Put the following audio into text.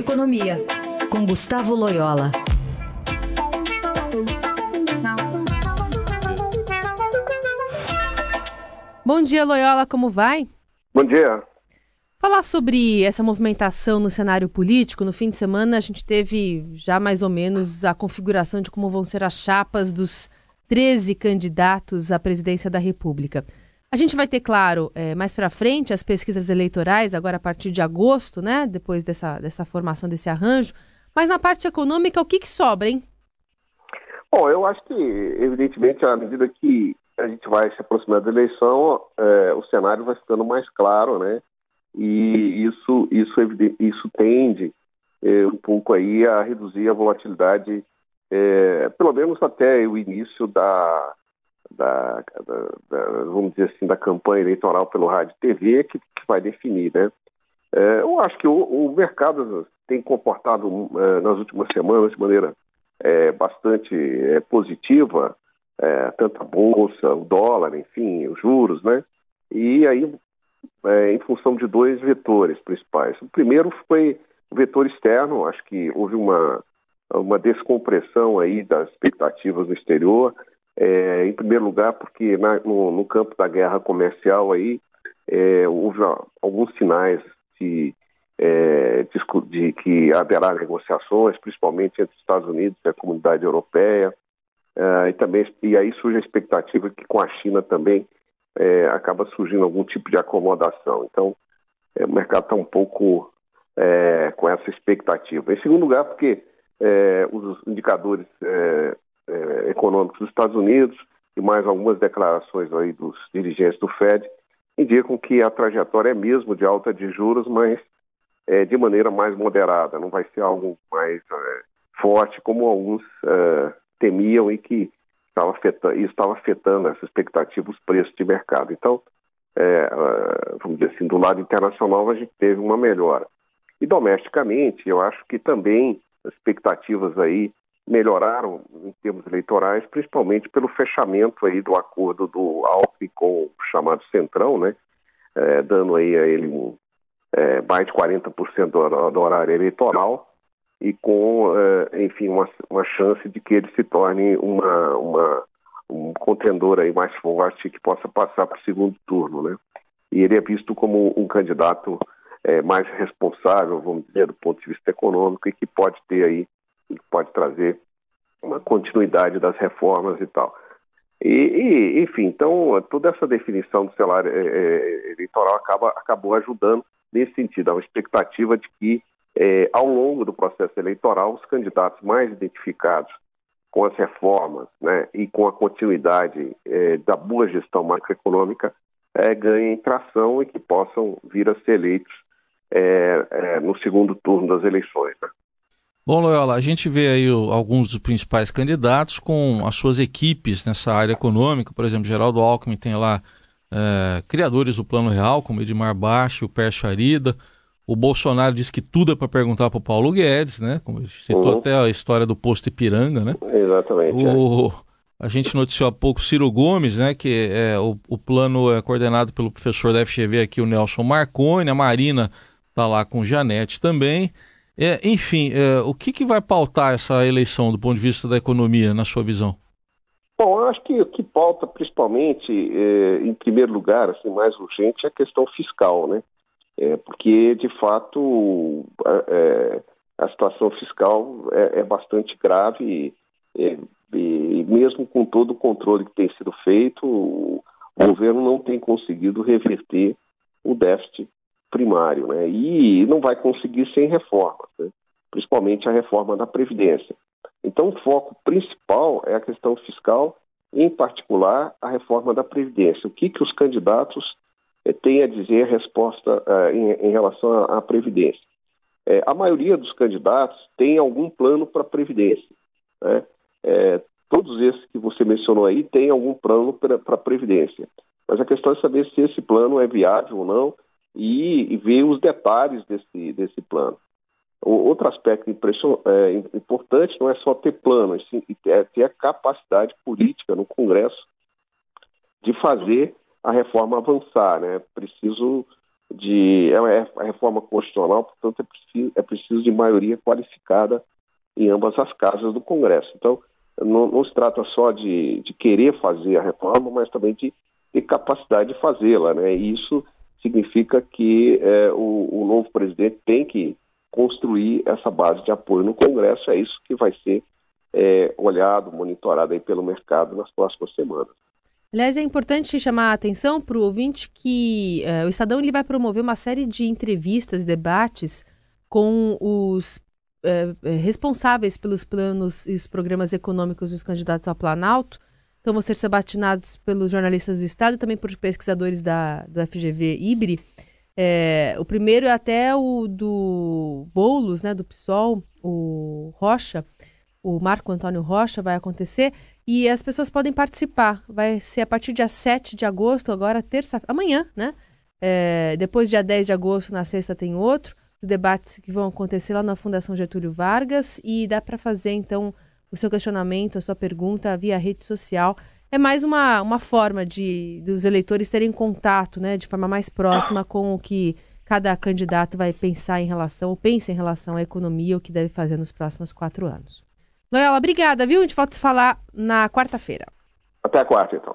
Economia, com Gustavo Loyola. Bom dia, Loyola, como vai? Bom dia. Falar sobre essa movimentação no cenário político, no fim de semana a gente teve já mais ou menos a configuração de como vão ser as chapas dos 13 candidatos à presidência da República. A gente vai ter, claro, é, mais para frente as pesquisas eleitorais, agora a partir de agosto, né? Depois dessa, dessa formação desse arranjo. Mas na parte econômica, o que, que sobra, hein? Bom, eu acho que, evidentemente, à medida que a gente vai se aproximando da eleição, é, o cenário vai ficando mais claro, né? E isso, isso, isso tende é, um pouco aí a reduzir a volatilidade, é, pelo menos até o início da, da, da, da, vamos dizer assim, da campanha eleitoral pelo rádio e TV que, que vai definir, né? É, eu acho que o, o mercado tem comportado é, nas últimas semanas de maneira é, bastante é, positiva, é, tanto a bolsa, o dólar, enfim, os juros, né? E aí, é, em função de dois vetores principais. O primeiro foi o vetor externo, acho que houve uma, uma descompressão aí das expectativas no exterior, é, em primeiro lugar, porque na, no, no, campo da guerra comercial aí é, houve alguns sinais de, é, de, de, que haverá negociações, principalmente entre os Estados Unidos e a comunidade europeia, é, e também e aí surge a expectativa que com a China também é, acaba surgindo algum tipo de acomodação. Então, é, o mercado está um pouco com essa expectativa. Em segundo lugar, porque os indicadores é, econômicos dos Estados Unidos e mais algumas declarações aí dos dirigentes do Fed indicam que a trajetória é mesmo de alta de juros, mas é, de maneira mais moderada, não vai ser algo mais é, forte como alguns temiam e que estava afetando, estava afetando essa expectativa, os preços de mercado. Então, é, vamos dizer assim, do lado internacional a gente teve uma melhora. E domesticamente, eu acho que também as expectativas aí melhoraram em termos eleitorais, principalmente pelo fechamento aí do acordo do Alckmin com o chamado Centrão, né, é, dando aí a ele um, é, mais de 40% do, do horário eleitoral e com, é, enfim, uma, uma chance de que ele se torne uma, uma, um contendor aí mais forte que possa passar para o segundo turno, né? E ele é visto como um candidato é, mais responsável, vamos dizer, do ponto de vista econômico e que pode ter aí pode trazer uma continuidade das reformas e tal. E, e, enfim, então toda essa definição do cenário é, é, eleitoral acaba, acabou ajudando nesse sentido, há uma expectativa de que é, ao longo do processo eleitoral os candidatos mais identificados com as reformas né, e com a continuidade é, da boa gestão macroeconômica é, ganhem tração e que possam vir a ser eleitos é, é, no segundo turno das eleições. Né? Bom, Loyola, a gente vê aí o, alguns dos principais candidatos com as suas equipes nessa área econômica. Por exemplo, Geraldo Alckmin tem lá é, criadores do Plano Real, como Edmar Baixo, o Pércio Arida. O Bolsonaro diz que tudo é para perguntar para o Paulo Guedes, né? Como citou uhum. até a história do posto Ipiranga, né? Exatamente. O, é. A gente noticiou há pouco Ciro Gomes, né? Que é, o, o plano é coordenado pelo professor da FGV aqui, o Nelson Marconi. A Marina está lá com Janete também. É, enfim, é, o que, que vai pautar essa eleição do ponto de vista da economia, na sua visão? Bom, eu acho que o que pauta principalmente, é, em primeiro lugar, assim, mais urgente, é a questão fiscal, né? É, porque, de fato, é, a situação fiscal é, é bastante grave e, é, e, mesmo com todo o controle que tem sido feito, o governo não tem conseguido reverter o déficit primário, né? E não vai conseguir sem reformas, né? principalmente a reforma da Previdência. Então, o foco principal é a questão fiscal, em particular a reforma da Previdência. O que, que os candidatos eh, têm a dizer a resposta eh, em, em, relação à, Previdência? Eh, a maioria dos candidatos tem algum plano para a Previdência. Né? todos esses que você mencionou aí têm algum plano para a Previdência. Mas a questão é saber se esse plano é viável ou não e, e ver os detalhes desse, desse plano. Outro aspecto é, importante não é só ter plano, é ter a capacidade política no Congresso de fazer a reforma avançar. Né? Preciso de é uma reforma constitucional, portanto é preciso, é preciso de maioria qualificada em ambas as casas do Congresso. Então, não, não se trata só de, de, querer fazer a reforma, mas também de ter capacidade de fazê-la. Né? E isso significa que é, o, o, novo presidente tem que construir essa base de apoio no Congresso. É isso que vai ser é, olhado, monitorado aí pelo mercado nas próximas semanas. Aliás, é importante chamar a atenção para o ouvinte que é, o Estadão ele vai promover uma série de entrevistas, debates com os é, é, responsáveis pelos planos e os programas econômicos dos candidatos ao Planalto. Então, vão ser sabatinados pelos jornalistas do Estado e também por pesquisadores da, do FGV IBRE. É, o primeiro é até o do Boulos, né, do PSOL, o Rocha, o Marco Antônio Rocha, vai acontecer. E as pessoas podem participar. Vai ser a partir dia 7 de agosto, agora terça amanhã, né? É, depois, dia 10 de agosto, na sexta, tem outro os debates que vão acontecer lá na Fundação Getúlio Vargas e dá para fazer então o seu questionamento, a sua pergunta via rede social. É mais uma, uma forma de dos eleitores terem contato, né, de forma mais próxima com o que cada candidato vai pensar em relação, ou pensa em relação à economia, o que deve fazer nos próximos quatro anos. Loyola, obrigada, viu? A gente volta a se falar na quarta-feira. Até a quarta, então.